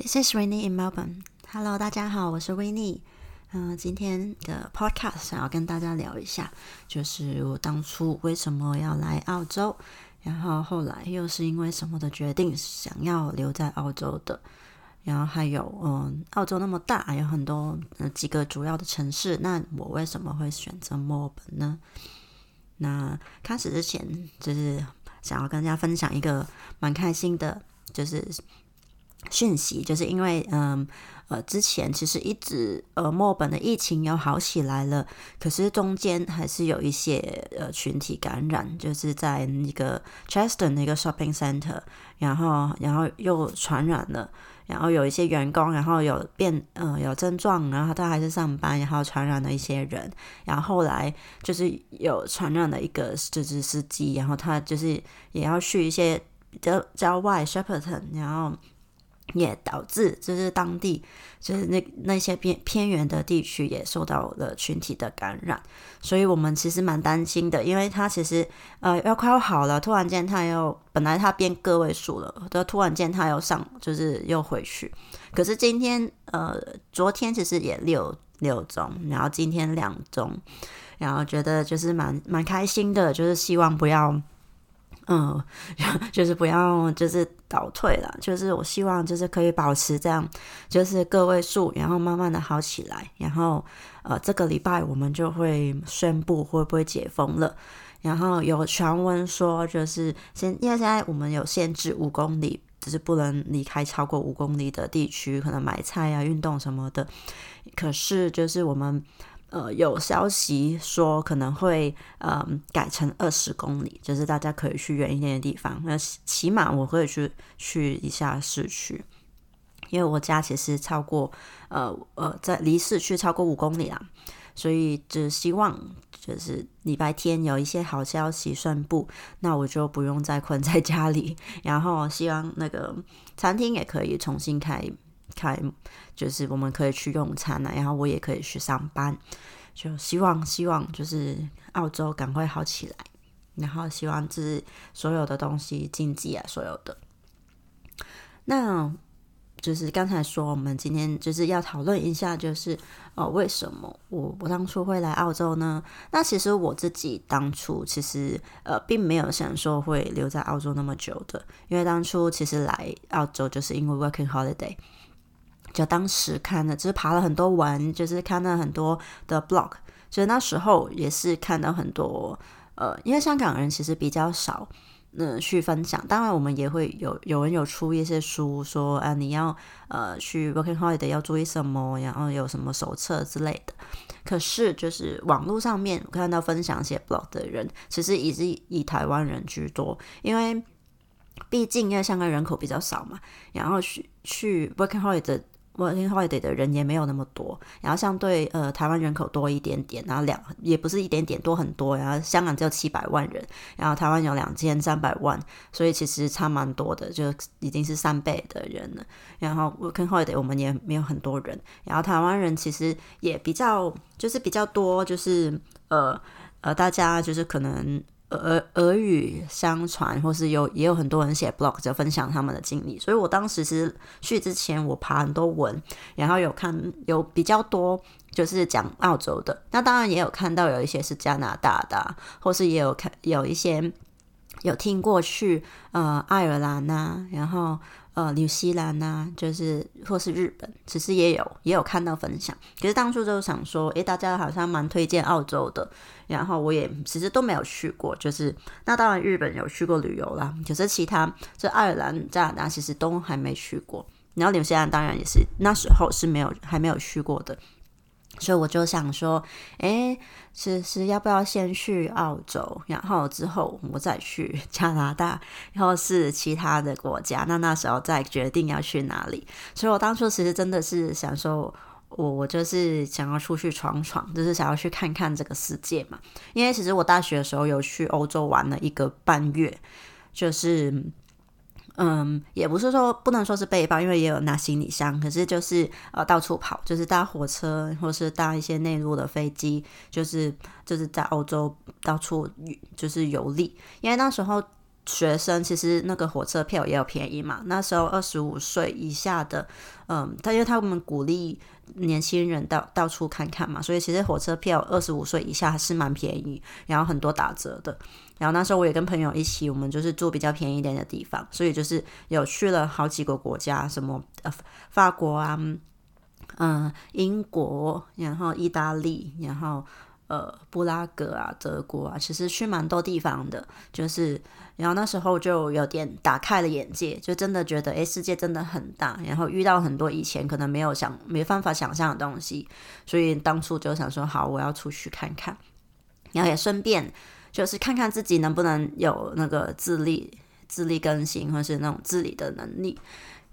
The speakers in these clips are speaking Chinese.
This is Winnie in Melbourne. Hello，大家好，我是 Winnie。嗯，今天的 Podcast 想要跟大家聊一下，就是我当初为什么要来澳洲，然后后来又是因为什么的决定想要留在澳洲的，然后还有嗯，澳洲那么大，有很多呃几个主要的城市，那我为什么会选择墨尔本呢？那开始之前，就是想要跟大家分享一个蛮开心的，就是。讯息就是因为，嗯，呃，之前其实一直，呃，墨本的疫情有好起来了，可是中间还是有一些呃群体感染，就是在那个 Chester 那个 shopping center，然后，然后又传染了，然后有一些员工，然后有变，呃，有症状，然后他还是上班，然后传染了一些人，然后后来就是有传染了一个就是司机，然后他就是也要去一些郊郊外 s h e p p e r t o n 然后。也导致就是当地就是那那些偏偏远的地区也受到了群体的感染，所以我们其实蛮担心的，因为他其实呃要快要好了，突然间他又本来他变个位数了，的突然间他又上就是又回去，可是今天呃昨天其实也六六宗，然后今天两宗，然后觉得就是蛮蛮开心的，就是希望不要。嗯，就是不要就是倒退了，就是我希望就是可以保持这样，就是个位数，然后慢慢的好起来，然后呃这个礼拜我们就会宣布会不会解封了，然后有传闻说就是现因为现在我们有限制五公里，就是不能离开超过五公里的地区，可能买菜啊、运动什么的，可是就是我们。呃，有消息说可能会呃改成二十公里，就是大家可以去远一点的地方。那起码我可以去去一下市区，因为我家其实超过呃呃在离市区超过五公里啦，所以只希望就是礼拜天有一些好消息宣布，那我就不用再困在家里。然后希望那个餐厅也可以重新开。开就是我们可以去用餐了，然后我也可以去上班，就希望希望就是澳洲赶快好起来，然后希望就是所有的东西经济啊，所有的。那就是刚才说，我们今天就是要讨论一下，就是呃，为什么我我当初会来澳洲呢？那其实我自己当初其实呃，并没有想说会留在澳洲那么久的，因为当初其实来澳洲就是因为 working holiday。就当时看了，就是爬了很多文，就是看了很多的 blog，就是那时候也是看到很多，呃，因为香港人其实比较少，嗯，去分享。当然，我们也会有有人有出一些书，说啊，你要呃去 working holiday 要注意什么，然后有什么手册之类的。可是，就是网络上面看到分享写 blog 的人，其实也是以台湾人居多，因为毕竟因为香港人口比较少嘛，然后去去 working holiday。Working holiday 的人也没有那么多，然后相对呃台湾人口多一点点，然后两也不是一点点多很多，然后香港只有七百万人，然后台湾有两千三百万，所以其实差蛮多的，就已经是三倍的人了。然后 working holiday 我们也没有很多人，然后台湾人其实也比较就是比较多，就是呃呃大家就是可能。耳耳语相传，或是有也有很多人写 blog 就分享他们的经历，所以我当时是去之前我爬很多文，然后有看有比较多就是讲澳洲的，那当然也有看到有一些是加拿大的，或是也有看有一些有听过去呃爱尔兰呐，然后。呃，纽西兰呐，就是或是日本，其实也有也有看到分享。可是当初就想说，诶，大家好像蛮推荐澳洲的，然后我也其实都没有去过。就是那当然日本有去过旅游啦，可是其他这爱尔兰、加拿大其实都还没去过。然后纽西兰当然也是那时候是没有还没有去过的。所以我就想说，哎，是是要不要先去澳洲，然后之后我再去 加拿大，然后是其他的国家，那那时候再决定要去哪里。所以我当初其实真的是想说，我我就是想要出去闯闯，就是想要去看看这个世界嘛。因为其实我大学的时候有去欧洲玩了一个半月，就是。嗯，也不是说不能说是背包，因为也有拿行李箱。可是就是呃到处跑，就是搭火车或是搭一些内陆的飞机，就是就是在欧洲到处就是游历。因为那时候学生其实那个火车票也有便宜嘛。那时候二十五岁以下的，嗯，他因为他们鼓励年轻人到到处看看嘛，所以其实火车票二十五岁以下还是蛮便宜，然后很多打折的。然后那时候我也跟朋友一起，我们就是住比较便宜一点的地方，所以就是有去了好几个国家，什么呃法国啊，嗯，英国，然后意大利，然后。呃，布拉格啊，德国啊，其实去蛮多地方的，就是，然后那时候就有点打开了眼界，就真的觉得，诶，世界真的很大，然后遇到很多以前可能没有想、没办法想象的东西，所以当初就想说，好，我要出去看看，然后也顺便就是看看自己能不能有那个自立、自立更新，或是那种自理的能力。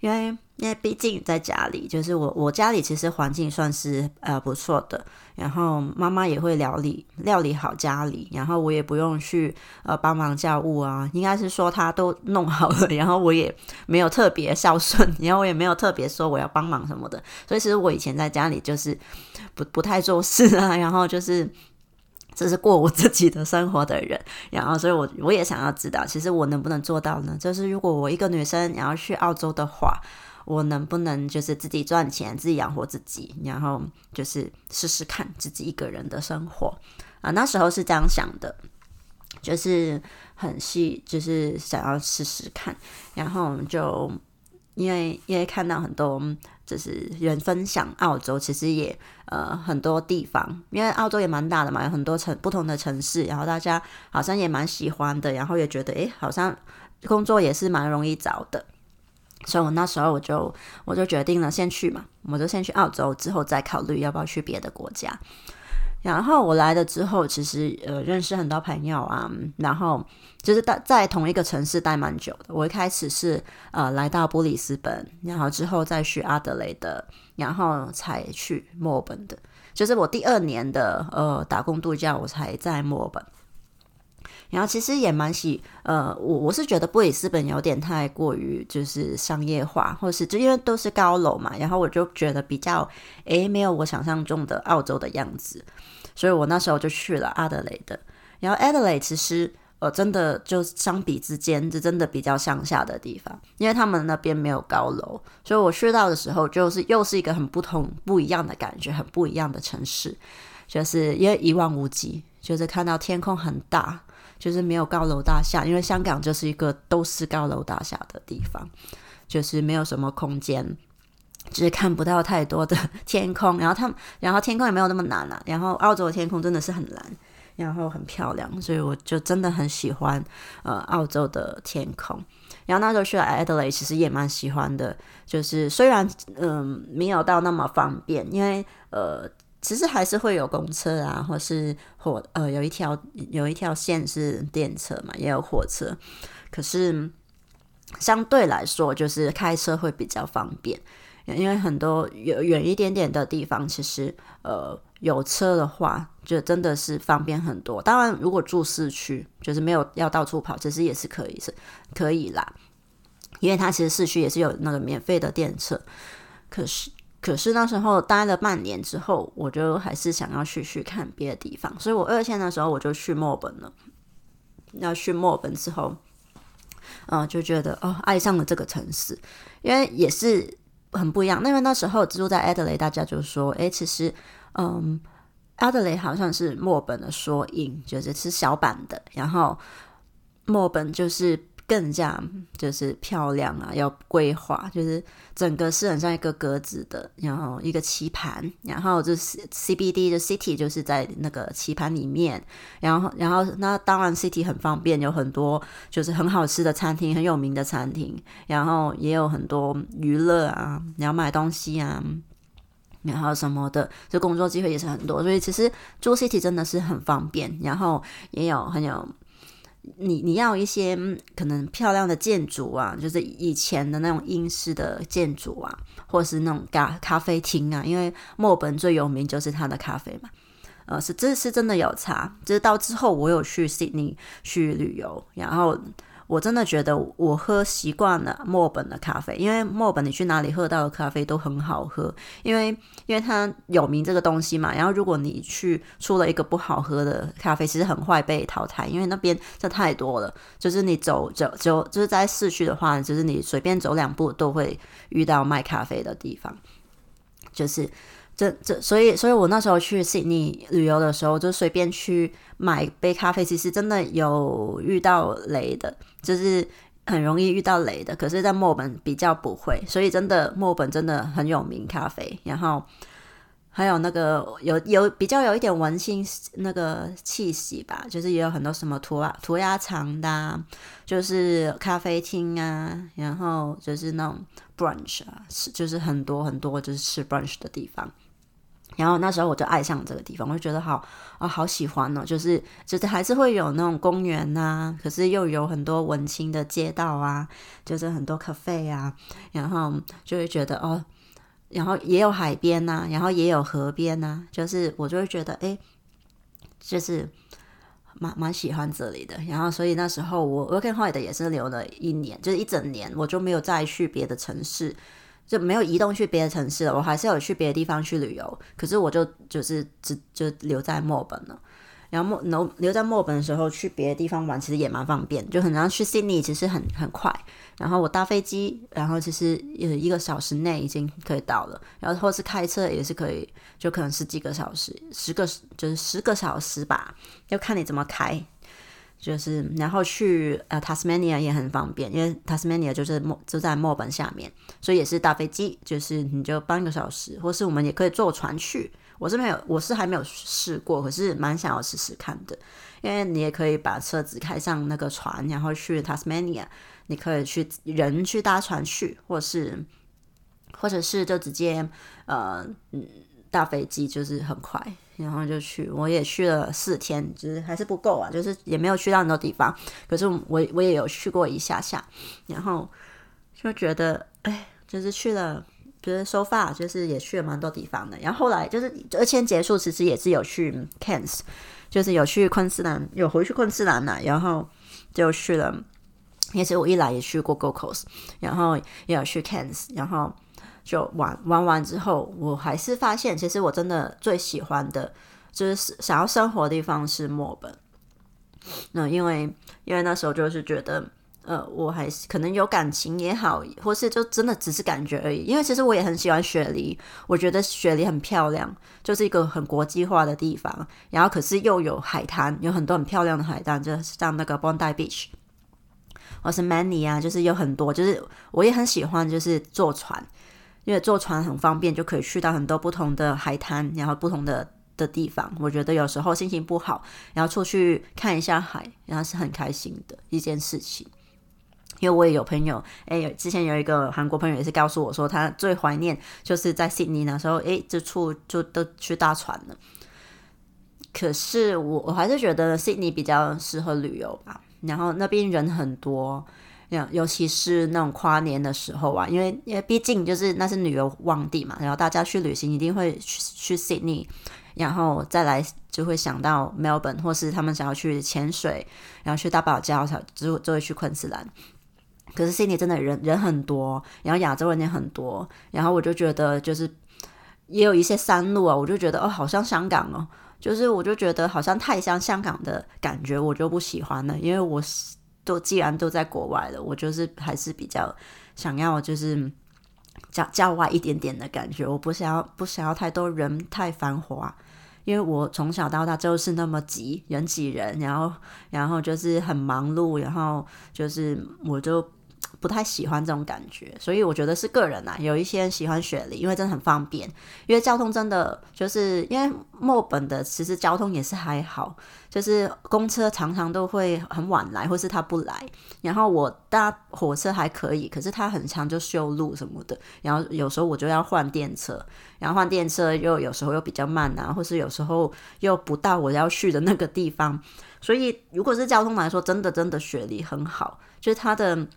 因为因为毕竟在家里，就是我我家里其实环境算是呃不错的，然后妈妈也会料理料理好家里，然后我也不用去呃帮忙家务啊，应该是说她都弄好了，然后我也没有特别孝顺，然后我也没有特别说我要帮忙什么的，所以其实我以前在家里就是不不太做事啊，然后就是。这是过我自己的生活的人，然后所以，我我也想要知道，其实我能不能做到呢？就是如果我一个女生然后去澳洲的话，我能不能就是自己赚钱，自己养活自己，然后就是试试看自己一个人的生活啊？那时候是这样想的，就是很细，就是想要试试看，然后就因为因为看到很多。就是人分享澳洲，其实也呃很多地方，因为澳洲也蛮大的嘛，有很多城不同的城市，然后大家好像也蛮喜欢的，然后也觉得诶，好像工作也是蛮容易找的，所以我那时候我就我就决定了先去嘛，我就先去澳洲，之后再考虑要不要去别的国家。然后我来了之后，其实呃认识很多朋友啊，然后就是在在同一个城市待蛮久的。我一开始是呃来到布里斯本，然后之后再去阿德雷德，然后才去墨尔本的。就是我第二年的呃打工度假，我才在墨尔本。然后其实也蛮喜呃，我我是觉得布里斯本有点太过于就是商业化，或是就因为都是高楼嘛，然后我就觉得比较诶没有我想象中的澳洲的样子。所以我那时候就去了阿德雷的，然后阿德雷其实呃真的就相比之间，就真的比较乡下的地方，因为他们那边没有高楼，所以我去到的时候就是又是一个很不同不一样的感觉，很不一样的城市，就是因为一望无际，就是看到天空很大，就是没有高楼大厦，因为香港就是一个都是高楼大厦的地方，就是没有什么空间。就是看不到太多的 天空，然后他们，然后天空也没有那么蓝了。然后澳洲的天空真的是很蓝，然后很漂亮，所以我就真的很喜欢呃澳洲的天空。然后那时候去了 Adelaide，其实也蛮喜欢的，就是虽然嗯没有到那么方便，因为呃其实还是会有公车啊，或是火呃有一条有一条线是电车嘛，也有火车，可是相对来说就是开车会比较方便。因为很多远远一点点的地方，其实呃有车的话，就真的是方便很多。当然，如果住市区，就是没有要到处跑，其实也是可以是可以啦。因为它其实市区也是有那个免费的电车。可是，可是那时候待了半年之后，我就还是想要去去看别的地方，所以我二线的时候我就去墨本了。要去墨本之后，嗯，就觉得哦，爱上了这个城市，因为也是。很不一样，因为那时候住在 Adelaide，大家就说，哎，其实，嗯，Adelaide 好像是墨本的缩影，就是是小版的，然后墨本就是。更加就是漂亮啊，要规划，就是整个是很像一个格子的，然后一个棋盘，然后就是 CBD 的 City 就是在那个棋盘里面，然后然后那当然 City 很方便，有很多就是很好吃的餐厅，很有名的餐厅，然后也有很多娱乐啊，然后买东西啊，然后什么的，就工作机会也是很多，所以其实住 City 真的是很方便，然后也有很有。你你要一些可能漂亮的建筑啊，就是以前的那种英式的建筑啊，或是那种咖咖啡厅啊，因为墨尔本最有名就是它的咖啡嘛。呃，是这是真的有差。就是到之后我有去悉尼去旅游，然后我真的觉得我喝习惯了墨本的咖啡，因为墨本你去哪里喝到的咖啡都很好喝，因为因为它有名这个东西嘛。然后如果你去出了一个不好喝的咖啡，其实很快被淘汰，因为那边这太多了。就是你走走走，就是在市区的话，就是你随便走两步都会遇到卖咖啡的地方，就是。这这，所以，所以我那时候去悉尼旅游的时候，就随便去买杯咖啡，其实真的有遇到雷的，就是很容易遇到雷的。可是，在墨本比较不会，所以真的墨本真的很有名咖啡。然后还有那个有有比较有一点文青那个气息吧，就是也有很多什么涂鸦涂鸦墙的，就是咖啡厅啊，然后就是那种 brunch 啊，是就是很多很多就是吃 brunch 的地方。然后那时候我就爱上这个地方，我就觉得好啊，好喜欢哦！就是就是还是会有那种公园呐，可是又有很多文青的街道啊，就是很多咖啡啊，然后就会觉得哦，然后也有海边呐，然后也有河边呐，就是我就会觉得哎，就是蛮蛮喜欢这里的。然后所以那时候我 working holiday 也是留了一年，就是一整年，我就没有再去别的城市。就没有移动去别的城市了，我还是有去别的地方去旅游，可是我就就是只就留在墨本了。然后墨留留在墨本的时候，去别的地方玩其实也蛮方便，就很像去悉尼，其实很很快。然后我搭飞机，然后其实呃一个小时内已经可以到了，然后或是开车也是可以，就可能是几个小时，十个就是十个小时吧，要看你怎么开。就是，然后去呃，Tasmania 也很方便，因为 Tasmania 就是墨就在墨本下面，所以也是搭飞机，就是你就半个小时，或是我们也可以坐船去。我是没有，我是还没有试过，可是蛮想要试试看的，因为你也可以把车子开上那个船，然后去 Tasmania，你可以去人去搭船去，或是或者是就直接呃嗯。大飞机就是很快，然后就去，我也去了四天，就是还是不够啊，就是也没有去到很多地方。可是我我也有去过一下下，然后就觉得，哎，就是去了，就是收发，就是也去了蛮多地方的。然后后来就是二签结束，其实也是有去 c a n s 就是有去昆士兰，有回去昆士兰了，然后就去了。也是我一来也去过 g o c o s 然后也有去 c a n s 然后。就玩玩完之后，我还是发现，其实我真的最喜欢的，就是想要生活的地方是墨本。那因为因为那时候就是觉得，呃，我还是可能有感情也好，或是就真的只是感觉而已。因为其实我也很喜欢雪梨，我觉得雪梨很漂亮，就是一个很国际化的地方。然后可是又有海滩，有很多很漂亮的海滩，就像那个 Bondi Beach，或是 Many 啊，就是有很多，就是我也很喜欢，就是坐船。因为坐船很方便，就可以去到很多不同的海滩，然后不同的的地方。我觉得有时候心情不好，然后出去看一下海，然后是很开心的一件事情。因为我也有朋友，哎，之前有一个韩国朋友也是告诉我说，他最怀念就是在悉尼那时候，哎，这处就都去搭船了。可是我我还是觉得悉尼比较适合旅游吧，然后那边人很多。尤其是那种跨年的时候啊，因为因为毕竟就是那是旅游旺地嘛，然后大家去旅行一定会去去 Sydney，然后再来就会想到 Melbourne，或是他们想要去潜水，然后去大堡礁，才就就会去昆士兰。可是 Sydney 真的人人很多，然后亚洲人也很多，然后我就觉得就是也有一些山路啊，我就觉得哦，好像香港哦，就是我就觉得好像太像香港的感觉，我就不喜欢了，因为我。都既然都在国外了，我就是还是比较想要就是郊郊外一点点的感觉。我不想要不想要太多人太繁华，因为我从小到大就是那么挤人挤人，然后然后就是很忙碌，然后就是我就。不太喜欢这种感觉，所以我觉得是个人呐。有一些人喜欢雪梨，因为真的很方便，因为交通真的就是因为墨本的其实交通也是还好，就是公车常常都会很晚来，或是他不来。然后我搭火车还可以，可是它很长就修路什么的，然后有时候我就要换电车，然后换电车又有时候又比较慢啊，或是有时候又不到我要去的那个地方。所以如果是交通来说，真的真的雪梨很好，就是它的。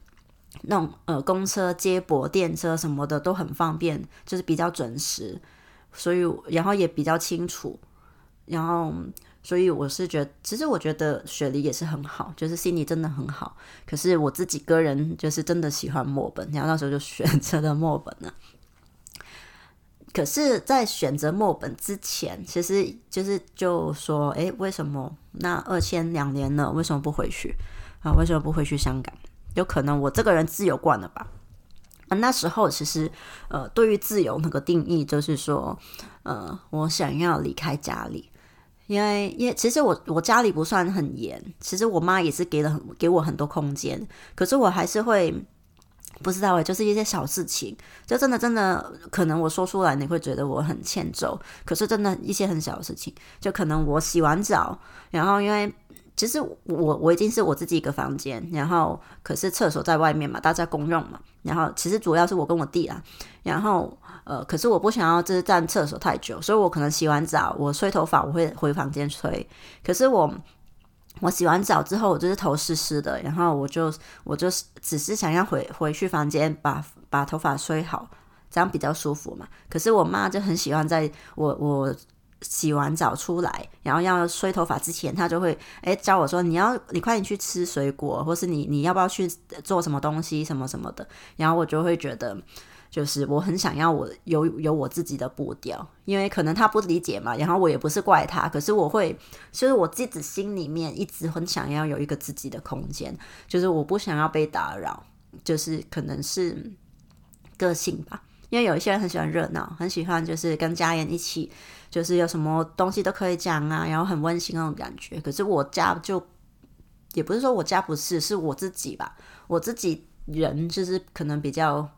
那种呃，公车、接驳、电车什么的都很方便，就是比较准时，所以然后也比较清楚，然后所以我是觉得，其实我觉得雪梨也是很好，就是悉尼真的很好。可是我自己个人就是真的喜欢墨本，然后那时候就选择了墨本了。可是，在选择墨本之前，其实就是就说，诶，为什么那二千两年了，为什么不回去啊？为什么不回去香港？有可能我这个人自由惯了吧？啊，那时候其实，呃，对于自由那个定义，就是说，呃，我想要离开家里，因为，因为其实我我家里不算很严，其实我妈也是给了很给我很多空间，可是我还是会不知道诶，就是一些小事情，就真的真的，可能我说出来你会觉得我很欠揍，可是真的一些很小的事情，就可能我洗完澡，然后因为。其实我我已经是我自己一个房间，然后可是厕所在外面嘛，大家公用嘛。然后其实主要是我跟我弟啊，然后呃，可是我不想要就是站厕所太久，所以我可能洗完澡，我吹头发我会回房间吹。可是我我洗完澡之后，我就是头湿湿的，然后我就我就只是想要回回去房间把把头发吹好，这样比较舒服嘛。可是我妈就很喜欢在我我。洗完澡出来，然后要吹头发之前，他就会诶教我说：“你要你快点去吃水果，或是你你要不要去做什么东西什么什么的。”然后我就会觉得，就是我很想要我有有我自己的步调，因为可能他不理解嘛。然后我也不是怪他，可是我会，就是我自己心里面一直很想要有一个自己的空间，就是我不想要被打扰，就是可能是个性吧。因为有一些人很喜欢热闹，很喜欢就是跟家人一起。就是有什么东西都可以讲啊，然后很温馨那种感觉。可是我家就也不是说我家不是，是我自己吧。我自己人就是可能比较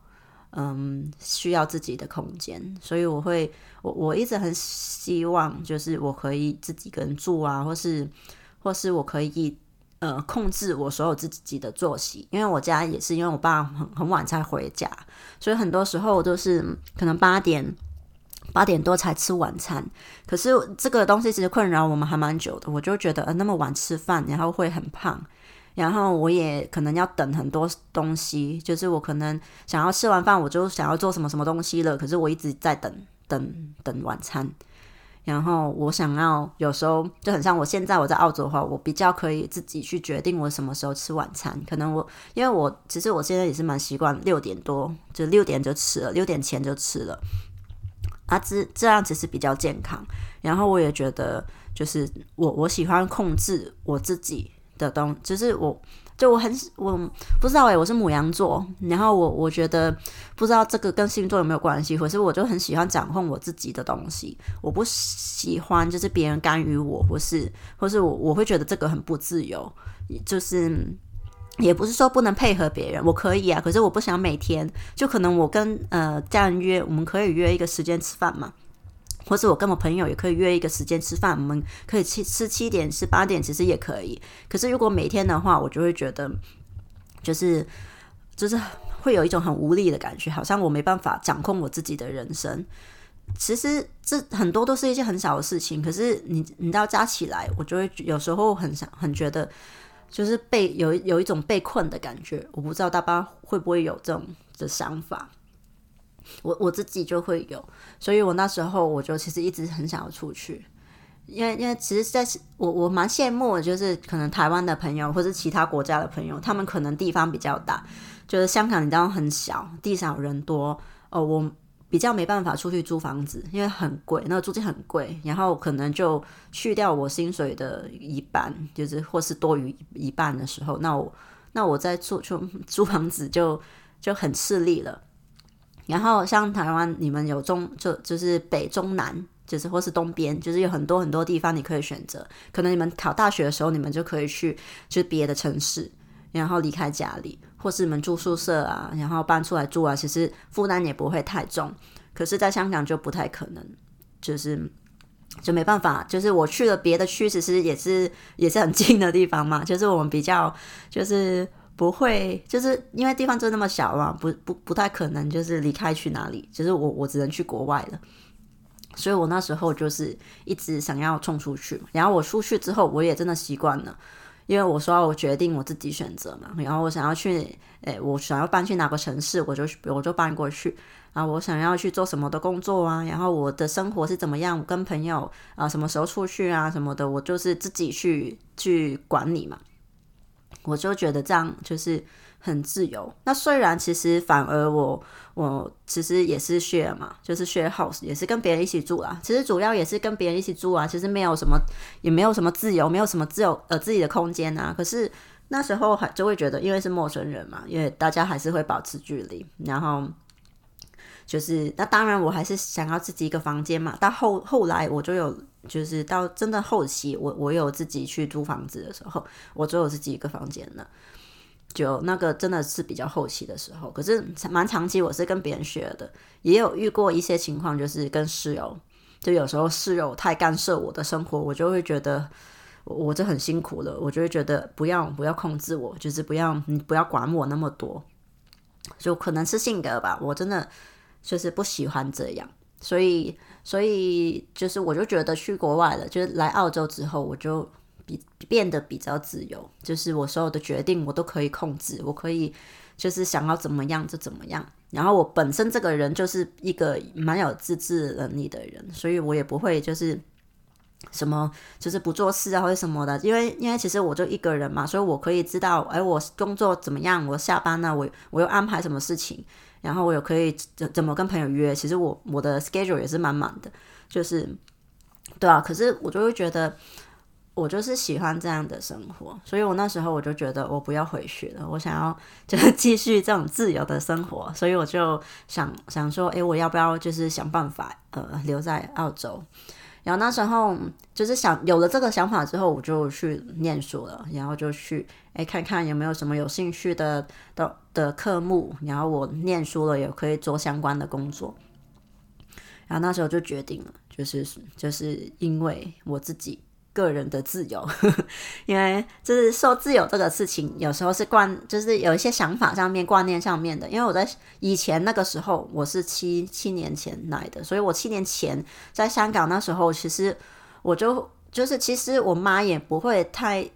嗯需要自己的空间，所以我会我我一直很希望就是我可以自己一个人住啊，或是或是我可以呃控制我所有自己的作息。因为我家也是因为我爸很很晚才回家，所以很多时候都是可能八点。八点多才吃晚餐，可是这个东西其实困扰我们还蛮久的。我就觉得，呃，那么晚吃饭，然后会很胖，然后我也可能要等很多东西。就是我可能想要吃完饭，我就想要做什么什么东西了，可是我一直在等等等晚餐。然后我想要有时候就很像我现在我在澳洲的话，我比较可以自己去决定我什么时候吃晚餐。可能我因为我其实我现在也是蛮习惯六点多，就六点就吃了，六点前就吃了。啊，这这样子是比较健康。然后我也觉得，就是我我喜欢控制我自己的东，就是我就我很我不知道诶，我是母羊座，然后我我觉得不知道这个跟星座有没有关系，可是我就很喜欢掌控我自己的东西，我不喜欢就是别人干预我，或是或是我我会觉得这个很不自由，就是。也不是说不能配合别人，我可以啊，可是我不想每天就可能我跟呃家人约，我们可以约一个时间吃饭嘛，或者我跟我朋友也可以约一个时间吃饭，我们可以吃吃七点吃八点，其实也可以。可是如果每天的话，我就会觉得就是就是会有一种很无力的感觉，好像我没办法掌控我自己的人生。其实这很多都是一些很小的事情，可是你你要加起来，我就会有时候很想很觉得。就是被有有一种被困的感觉，我不知道大家会不会有这种的想法。我我自己就会有，所以我那时候我就其实一直很想要出去，因为因为其实在我我蛮羡慕，就是可能台湾的朋友或者其他国家的朋友，他们可能地方比较大，就是香港你知道很小，地少人多哦，我。比较没办法出去租房子，因为很贵，那个租金很贵，然后可能就去掉我薪水的一半，就是或是多余一半的时候，那我 那我在租租租房子就就很吃力了。然后像台湾，你们有中就就是北中南，就是或是东边，就是有很多很多地方你可以选择。可能你们考大学的时候，你们就可以去就别的城市，然后离开家里。或是你们住宿舍啊，然后搬出来住啊，其实负担也不会太重。可是，在香港就不太可能，就是就没办法。就是我去了别的区，其实也是也是很近的地方嘛。就是我们比较就是不会，就是因为地方就那么小嘛，不不不太可能就是离开去哪里。就是我我只能去国外了。所以我那时候就是一直想要冲出去。然后我出去之后，我也真的习惯了。因为我说我决定我自己选择嘛，然后我想要去，诶，我想要搬去哪个城市，我就我就搬过去啊。我想要去做什么的工作啊，然后我的生活是怎么样，跟朋友啊什么时候出去啊什么的，我就是自己去去管理嘛。我就觉得这样就是很自由。那虽然其实反而我我其实也是 share 嘛，就是 share house，也是跟别人一起住啦。其实主要也是跟别人一起住啊。其实没有什么，也没有什么自由，没有什么自由呃自己的空间啊。可是那时候还就会觉得，因为是陌生人嘛，因为大家还是会保持距离。然后就是那当然我还是想要自己一个房间嘛。到后后来我就有。就是到真的后期，我我有自己去租房子的时候，我只有自己一个房间了。就那个真的是比较后期的时候，可是蛮长期，我是跟别人学的，也有遇过一些情况，就是跟室友，就有时候室友太干涉我的生活，我就会觉得我这很辛苦了，我就会觉得不要不要控制我，就是不要你不要管我那么多，就可能是性格吧，我真的就是不喜欢这样。所以，所以就是我就觉得去国外了，就是来澳洲之后，我就比变得比较自由，就是我所有的决定我都可以控制，我可以就是想要怎么样就怎么样。然后我本身这个人就是一个蛮有自制能力的人，所以我也不会就是什么就是不做事啊或者什么的，因为因为其实我就一个人嘛，所以我可以知道，哎，我工作怎么样，我下班了，我我又安排什么事情。然后我也可以怎怎么跟朋友约？其实我我的 schedule 也是满满的，就是对啊。可是我就会觉得，我就是喜欢这样的生活，所以我那时候我就觉得我不要回去了，我想要就是 继续这种自由的生活，所以我就想想说，诶，我要不要就是想办法呃留在澳洲？然后那时候就是想有了这个想法之后，我就去念书了，然后就去哎看看有没有什么有兴趣的的的科目，然后我念书了也可以做相关的工作。然后那时候就决定了，就是就是因为我自己。个人的自由，因为就是受自由这个事情，有时候是观，就是有一些想法上面、观念上面的。因为我在以前那个时候，我是七七年前来的，所以我七年前在香港那时候，其实我就就是其实我妈也不会太。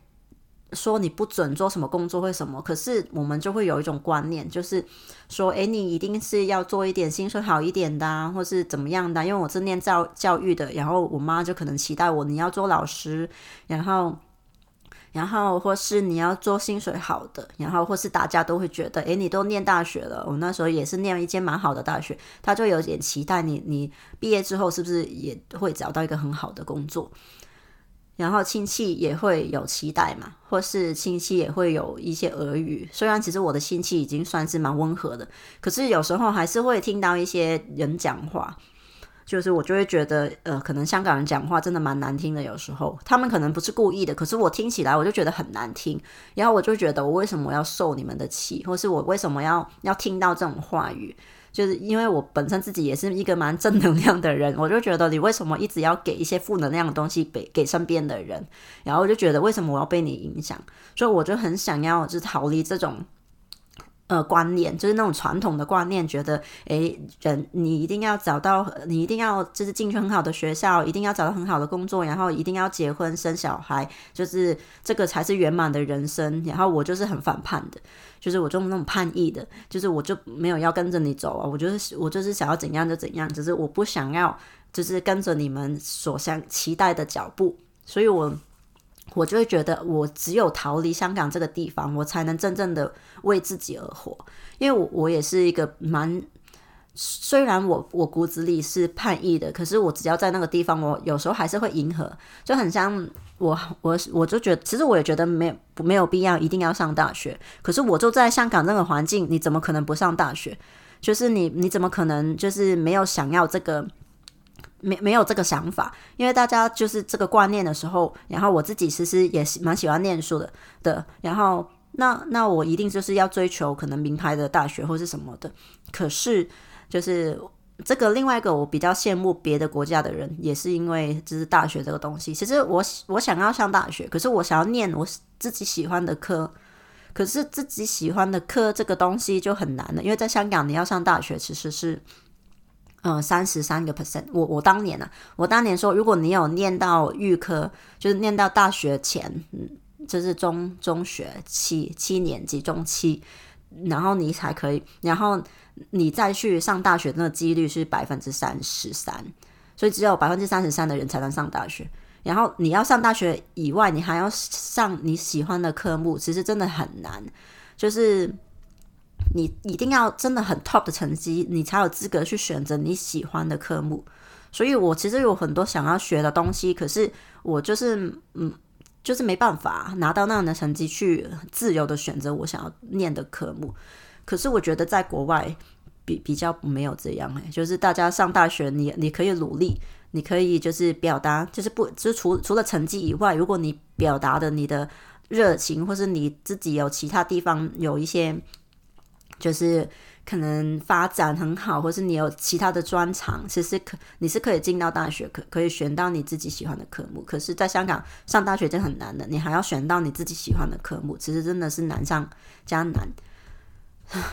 说你不准做什么工作或什么，可是我们就会有一种观念，就是说，诶，你一定是要做一点薪水好一点的，或是怎么样的。因为我是念教教育的，然后我妈就可能期待我你要做老师，然后，然后或是你要做薪水好的，然后或是大家都会觉得，诶，你都念大学了，我那时候也是念了一间蛮好的大学，他就有点期待你，你毕业之后是不是也会找到一个很好的工作。然后亲戚也会有期待嘛，或是亲戚也会有一些耳语。虽然其实我的亲戚已经算是蛮温和的，可是有时候还是会听到一些人讲话，就是我就会觉得，呃，可能香港人讲话真的蛮难听的。有时候他们可能不是故意的，可是我听起来我就觉得很难听。然后我就觉得，我为什么要受你们的气，或是我为什么要要听到这种话语？就是因为我本身自己也是一个蛮正能量的人，我就觉得你为什么一直要给一些负能量的东西给给身边的人？然后我就觉得为什么我要被你影响？所以我就很想要就是逃离这种。呃，观念就是那种传统的观念，觉得诶，人你一定要找到，你一定要就是进去很好的学校，一定要找到很好的工作，然后一定要结婚生小孩，就是这个才是圆满的人生。然后我就是很反叛的，就是我就是那种叛逆的，就是我就没有要跟着你走啊，我就是我就是想要怎样就怎样，只是我不想要就是跟着你们所想期待的脚步，所以我。我就会觉得，我只有逃离香港这个地方，我才能真正的为自己而活。因为我我也是一个蛮，虽然我我骨子里是叛逆的，可是我只要在那个地方，我有时候还是会迎合，就很像我我我就觉得，其实我也觉得没有没有必要一定要上大学。可是我就在香港那个环境，你怎么可能不上大学？就是你你怎么可能就是没有想要这个？没没有这个想法，因为大家就是这个观念的时候，然后我自己其实也是蛮喜欢念书的的，然后那那我一定就是要追求可能名牌的大学或是什么的。可是就是这个另外一个我比较羡慕别的国家的人，也是因为就是大学这个东西。其实我我想要上大学，可是我想要念我自己喜欢的科，可是自己喜欢的科这个东西就很难了，因为在香港你要上大学其实是。嗯，三十三个 percent。我我当年呢，我当年说，如果你有念到预科，就是念到大学前，就是中中学七七年级中期，然后你才可以，然后你再去上大学，那个几率是百分之三十三，所以只有百分之三十三的人才能上大学。然后你要上大学以外，你还要上你喜欢的科目，其实真的很难。就是你一定要真的很 top 的成绩，你才有资格去选择你喜欢的科目。所以我其实有很多想要学的东西，可是我就是嗯，就是没办法拿到那样的成绩去自由的选择我想要念的科目。可是我觉得在国外比比较没有这样诶，就是大家上大学，你你可以努力。你可以就是表达，就是不，就是除除了成绩以外，如果你表达的你的热情，或是你自己有其他地方有一些，就是可能发展很好，或是你有其他的专长，其实可你是可以进到大学，可可以选到你自己喜欢的科目。可是，在香港上大学就很难的，你还要选到你自己喜欢的科目，其实真的是难上加难。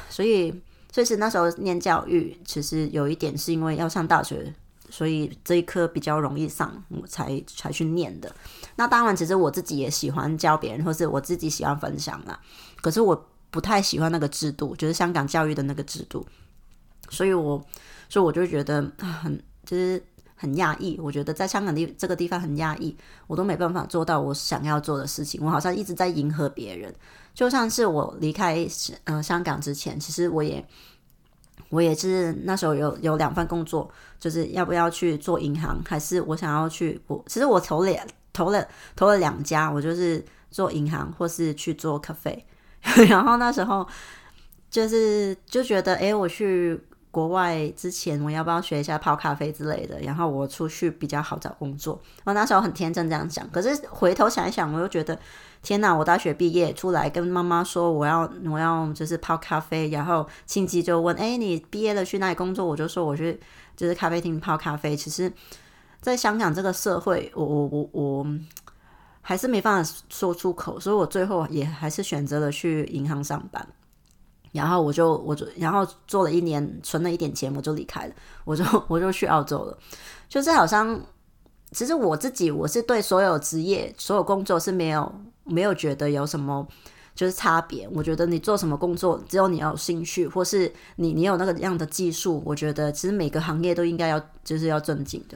所以，所以是那时候念教育，其实有一点是因为要上大学。所以这一科比较容易上，我才才去念的。那当然，其实我自己也喜欢教别人，或是我自己喜欢分享啦。可是我不太喜欢那个制度，就是香港教育的那个制度。所以我，所以我就觉得很就是很压抑。我觉得在香港地这个地方很压抑，我都没办法做到我想要做的事情。我好像一直在迎合别人。就像是我离开呃香港之前，其实我也。我也是那时候有有两份工作，就是要不要去做银行，还是我想要去我其实我投了投了投了两家，我就是做银行或是去做咖啡，然后那时候就是就觉得，哎，我去国外之前，我要不要学一下泡咖啡之类的，然后我出去比较好找工作。我那时候很天真这样想，可是回头想一想，我又觉得。天哪！我大学毕业出来跟妈妈说我要我要就是泡咖啡，然后亲戚就问：哎，你毕业了去哪里工作？我就说我去就是咖啡厅泡咖啡。其实，在香港这个社会，我我我我还是没办法说出口，所以我最后也还是选择了去银行上班。然后我就我就然后做了一年，存了一点钱，我就离开了，我就 我就去澳洲了。就是好像其实我自己我是对所有职业、所有工作是没有。没有觉得有什么就是差别。我觉得你做什么工作，只有你要有兴趣，或是你你有那个样的技术，我觉得其实每个行业都应该要就是要正经的。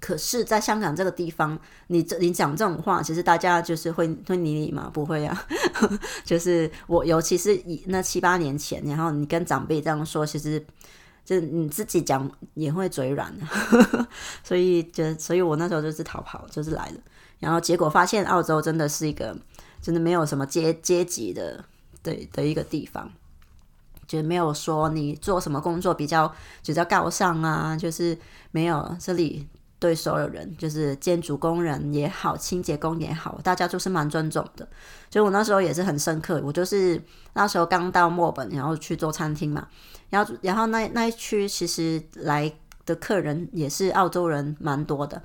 可是，在香港这个地方，你这你讲这种话，其实大家就是会会理你吗？不会啊。就是我，尤其是以那七八年前，然后你跟长辈这样说，其实就你自己讲也会嘴软。所以，就所以我那时候就是逃跑，就是来了。然后结果发现，澳洲真的是一个真的没有什么阶阶级的对的一个地方，就没有说你做什么工作比较比较高尚啊，就是没有这里对所有人，就是建筑工人也好，清洁工也好，大家就是蛮尊重的。所以我那时候也是很深刻，我就是那时候刚到墨本，然后去做餐厅嘛，然后然后那那一区其实来的客人也是澳洲人蛮多的。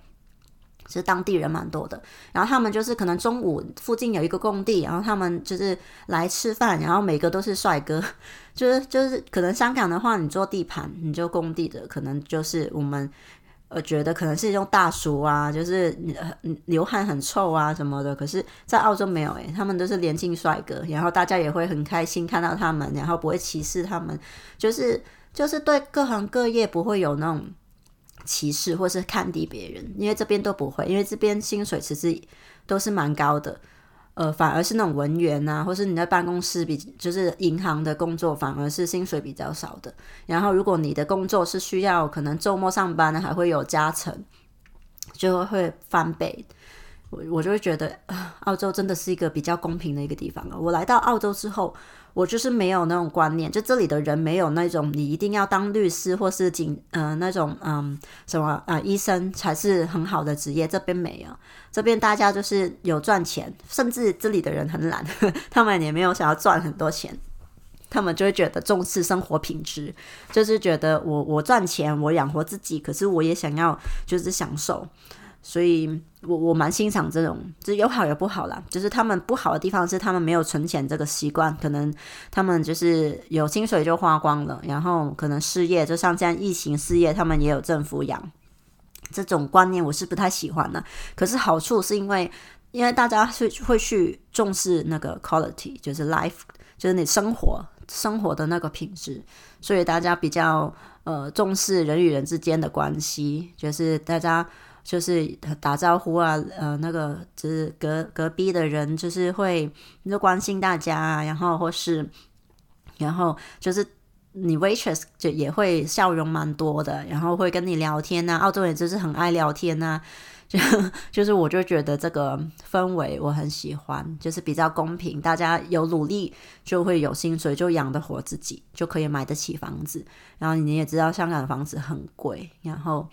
是当地人蛮多的，然后他们就是可能中午附近有一个工地，然后他们就是来吃饭，然后每个都是帅哥，就是就是可能香港的话，你做地盘，你就工地的，可能就是我们呃觉得可能是用大叔啊，就是流汗很臭啊什么的，可是，在澳洲没有诶，他们都是年轻帅哥，然后大家也会很开心看到他们，然后不会歧视他们，就是就是对各行各业不会有那种。歧视或是看低别人，因为这边都不会，因为这边薪水其实都是蛮高的，呃，反而是那种文员啊，或是你在办公室比，就是银行的工作，反而是薪水比较少的。然后，如果你的工作是需要可能周末上班呢，还会有加成，就会翻倍。我我就会觉得，澳洲真的是一个比较公平的一个地方了。我来到澳洲之后。我就是没有那种观念，就这里的人没有那种你一定要当律师或是警呃那种嗯什么啊医生才是很好的职业，这边没有，这边大家就是有赚钱，甚至这里的人很懒，他们也没有想要赚很多钱，他们就会觉得重视生活品质，就是觉得我我赚钱我养活自己，可是我也想要就是享受。所以，我我蛮欣赏这种，就是有好有不好啦。就是他们不好的地方是，他们没有存钱这个习惯，可能他们就是有薪水就花光了，然后可能失业，就像这样疫情失业，他们也有政府养，这种观念我是不太喜欢的。可是好处是因为因为大家是会去重视那个 quality，就是 life，就是你生活生活的那个品质，所以大家比较呃重视人与人之间的关系，就是大家就是打招呼啊，呃，那个就是隔隔壁的人就是会就关心大家啊，然后或是然后就是你 waitress 就也会笑容蛮多的，然后会跟你聊天呐，澳洲人就是很爱聊天呐。就 就是，我就觉得这个氛围我很喜欢，就是比较公平，大家有努力就会有薪水，就养得活自己，就可以买得起房子。然后你也知道，香港的房子很贵，然后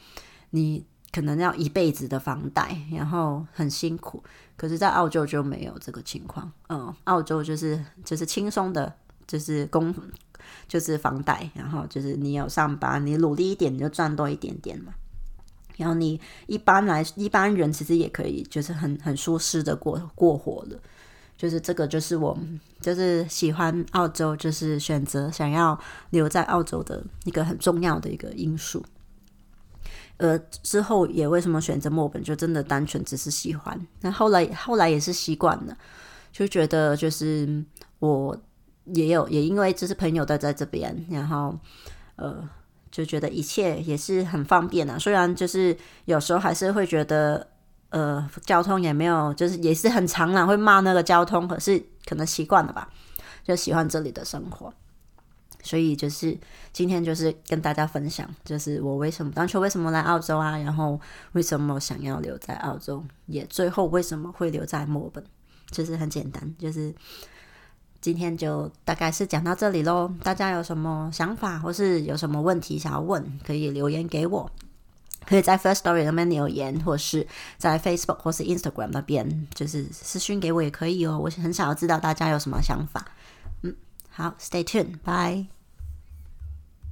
你可能要一辈子的房贷，然后很辛苦。可是，在澳洲就没有这个情况，嗯，澳洲就是就是轻松的，就是工就是房贷，然后就是你有上班，你努力一点，你就赚多一点点嘛。然后你一般来一般人其实也可以，就是很很舒适的过过活了。就是这个，就是我就是喜欢澳洲，就是选择想要留在澳洲的一个很重要的一个因素。呃，之后也为什么选择墨本，就真的单纯只是喜欢。那后来后来也是习惯了，就觉得就是我也有也因为就是朋友待在这边，然后呃。就觉得一切也是很方便啊，虽然就是有时候还是会觉得，呃，交通也没有，就是也是很长啦，会骂那个交通，可是可能习惯了吧，就喜欢这里的生活。所以就是今天就是跟大家分享，就是我为什么当初为什么来澳洲啊，然后为什么想要留在澳洲，也最后为什么会留在墨尔本，就是很简单，就是。今天就大概是讲到这里喽。大家有什么想法或是有什么问题想要问，可以留言给我，可以在 First Story 那边留言，或是在 Facebook 或是 Instagram 那边，就是私讯给我也可以哦。我很想要知道大家有什么想法。嗯，好，Stay tuned，bye。